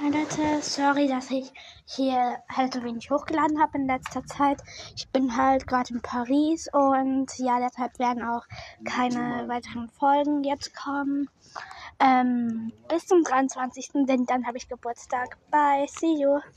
Hi Leute, sorry, dass ich hier halt so wenig hochgeladen habe in letzter Zeit. Ich bin halt gerade in Paris und ja, deshalb werden auch keine weiteren Folgen jetzt kommen. Ähm, bis zum 23. denn dann habe ich Geburtstag. Bye, see you.